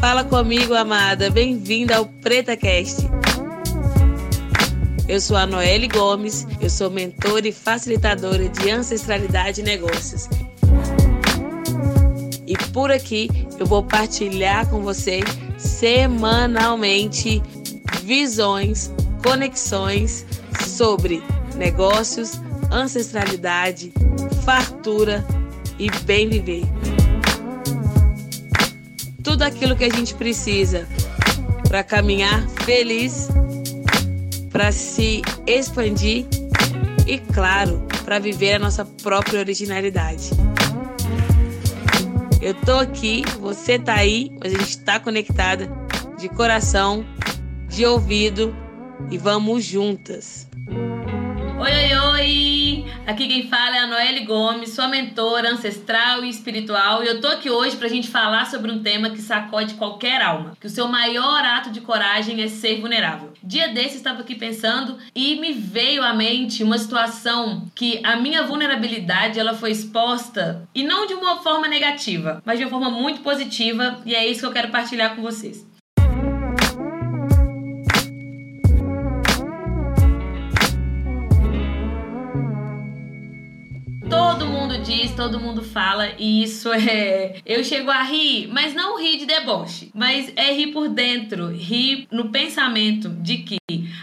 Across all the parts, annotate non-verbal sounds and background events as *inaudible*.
Fala comigo, amada. Bem-vinda ao PretaCast. Eu sou a Noelle Gomes, eu sou mentora e facilitadora de ancestralidade e negócios. E por aqui eu vou partilhar com você semanalmente visões, conexões sobre negócios, ancestralidade, fartura e bem viver. Tudo aquilo que a gente precisa para caminhar feliz, para se expandir e, claro, para viver a nossa própria originalidade. Eu tô aqui, você tá aí, mas a gente tá conectada de coração, de ouvido e vamos juntas. Oi, oi, oi! Aqui quem fala é a Noelle Gomes, sua mentora ancestral e espiritual, e eu tô aqui hoje pra gente falar sobre um tema que sacode qualquer alma, que o seu maior ato de coragem é ser vulnerável. Dia desse estava aqui pensando e me veio à mente uma situação que a minha vulnerabilidade ela foi exposta e não de uma forma negativa, mas de uma forma muito positiva, e é isso que eu quero partilhar com vocês. Todo mundo fala, e isso *laughs* é. Eu chego a rir, mas não rir de deboche, mas é rir por dentro, rir no pensamento de que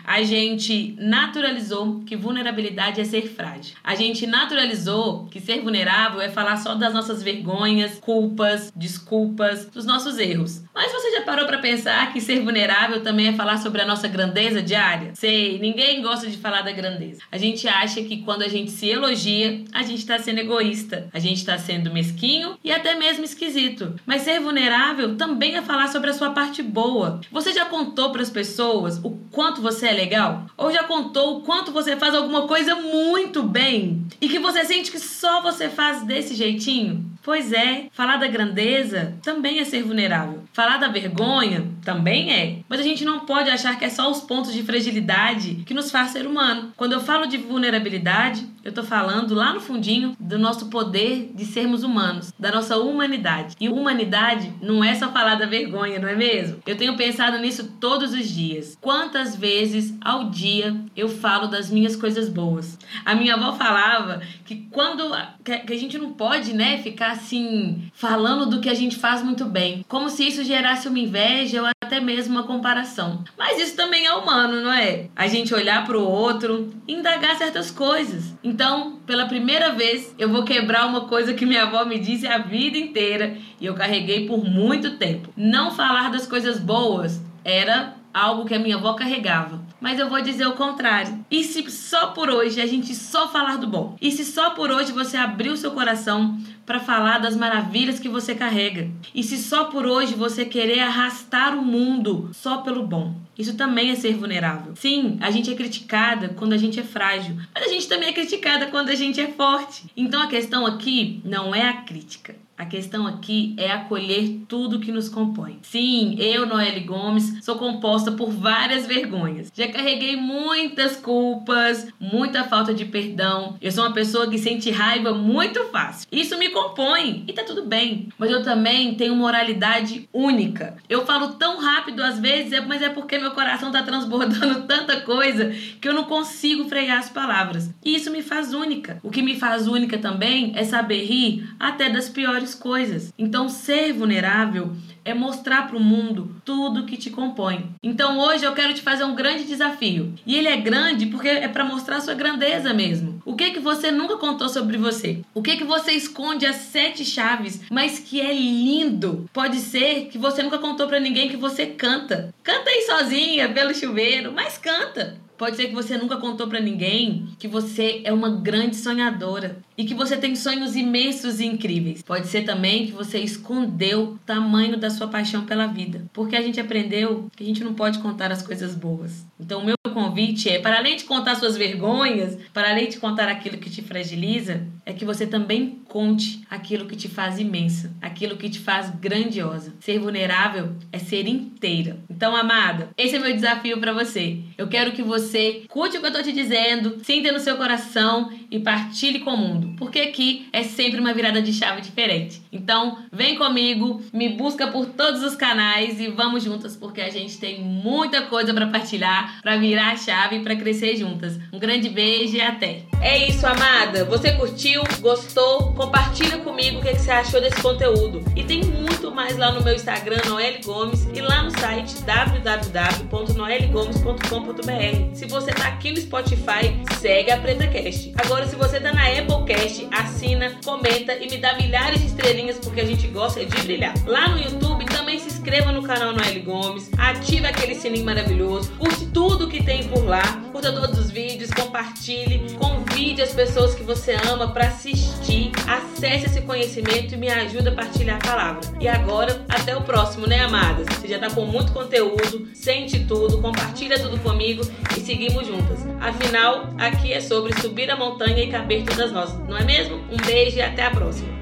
a gente naturalizou que vulnerabilidade é ser frágil. A gente naturalizou que ser vulnerável é falar só das nossas vergonhas, culpas, desculpas, dos nossos erros. Mas você já parou para pensar que ser vulnerável também é falar sobre a nossa grandeza diária? Sei, ninguém gosta de falar da grandeza. A gente acha que quando a gente se elogia, a gente está sendo egoísta, a gente está sendo mesquinho e até mesmo esquisito. Mas ser vulnerável também é falar sobre a sua parte boa. Você já contou para as pessoas o quanto você é legal? Ou já contou o quanto você faz alguma coisa muito bem e que você sente que só você faz desse jeitinho? Pois é, falar da grandeza também é ser vulnerável. Falar da vergonha também é. Mas a gente não pode achar que é só os pontos de fragilidade que nos faz ser humano. Quando eu falo de vulnerabilidade, eu tô falando lá no fundinho do nosso poder de sermos humanos, da nossa humanidade. E humanidade não é só falar da vergonha, não é mesmo? Eu tenho pensado nisso todos os dias. Quantas vezes ao dia eu falo das minhas coisas boas? A minha avó falava que quando que a gente não pode, né, ficar assim falando do que a gente faz muito bem, como se isso gerasse uma inveja ou até mesmo uma comparação. Mas isso também é humano, não é? A gente olhar para o outro, indagar certas coisas. Então, pela primeira vez, eu vou quebrar uma coisa que minha avó me disse a vida inteira e eu carreguei por muito tempo. Não falar das coisas boas era algo que a minha avó carregava. Mas eu vou dizer o contrário. E se só por hoje a gente só falar do bom? E se só por hoje você abrir o seu coração para falar das maravilhas que você carrega? E se só por hoje você querer arrastar o mundo só pelo bom? Isso também é ser vulnerável. Sim, a gente é criticada quando a gente é frágil, mas a gente também é criticada quando a gente é forte. Então a questão aqui não é a crítica. A questão aqui é acolher tudo que nos compõe. Sim, eu, Noelle Gomes, sou composta por várias vergonhas. Já carreguei muitas culpas, muita falta de perdão. Eu sou uma pessoa que sente raiva muito fácil. Isso me compõe e tá tudo bem. Mas eu também tenho moralidade única. Eu falo tão rápido às vezes, mas é porque meu coração tá transbordando *laughs* tanta coisa que eu não consigo frear as palavras. E isso me faz única. O que me faz única também é saber rir até das piores coisas. Então, ser vulnerável é mostrar para o mundo tudo que te compõe. Então, hoje eu quero te fazer um grande desafio. E ele é grande porque é para mostrar sua grandeza mesmo. O que que você nunca contou sobre você? O que que você esconde as sete chaves, mas que é lindo? Pode ser que você nunca contou para ninguém que você canta. Canta aí sozinha pelo chuveiro, mas canta. Pode ser que você nunca contou para ninguém que você é uma grande sonhadora e que você tem sonhos imensos e incríveis. Pode ser também que você escondeu o tamanho da sua paixão pela vida, porque a gente aprendeu que a gente não pode contar as coisas boas. Então, o meu convite é, para além de contar suas vergonhas, para além de contar aquilo que te fragiliza, é que você também conte aquilo que te faz imensa, aquilo que te faz grandiosa. Ser vulnerável é ser inteira. Então, amada, esse é meu desafio para você. Eu quero que você curte o que eu tô te dizendo, sinta no seu coração e partilhe com o mundo, porque aqui é sempre uma virada de chave diferente. Então, vem comigo, me busca por todos os canais e vamos juntas, porque a gente tem muita coisa para partilhar, para virar a chave e para crescer juntas. Um grande beijo e até. É isso, amada. Você curtiu? Gostou? Compartilha comigo o que, você achou desse conteúdo. E tem muito mais lá no meu Instagram, Noelle Gomes, e lá no site www.noellegomes.com.br. Se você tá aqui no Spotify, segue a PretaCast. Agora, se você tá na Applecast, assina, comenta e me dá milhares de estrelinhas porque a gente gosta de brilhar. Lá no YouTube, também se inscreva no canal Noelle Gomes, ative aquele sininho maravilhoso, curte tudo que tem por lá, curta todos os vídeos, compartilhe, convide as pessoas que você ama para assistir, acesse esse conhecimento e me ajude a partilhar a palavra. E agora, até o próximo, né, amadas? Você já tá com muito conteúdo, sente tudo, compartilha tudo comigo e seguimos juntas. Afinal, aqui é sobre subir a montanha e caber todas nós, não é mesmo? Um beijo e até a próxima.